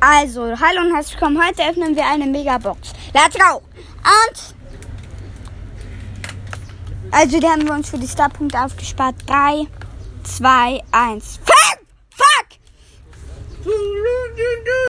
Also, hallo und herzlich willkommen. Heute öffnen wir eine Megabox. Let's go! Und. Also, die haben wir uns für die Starpunkte aufgespart. 3, 2, 1. Fuck!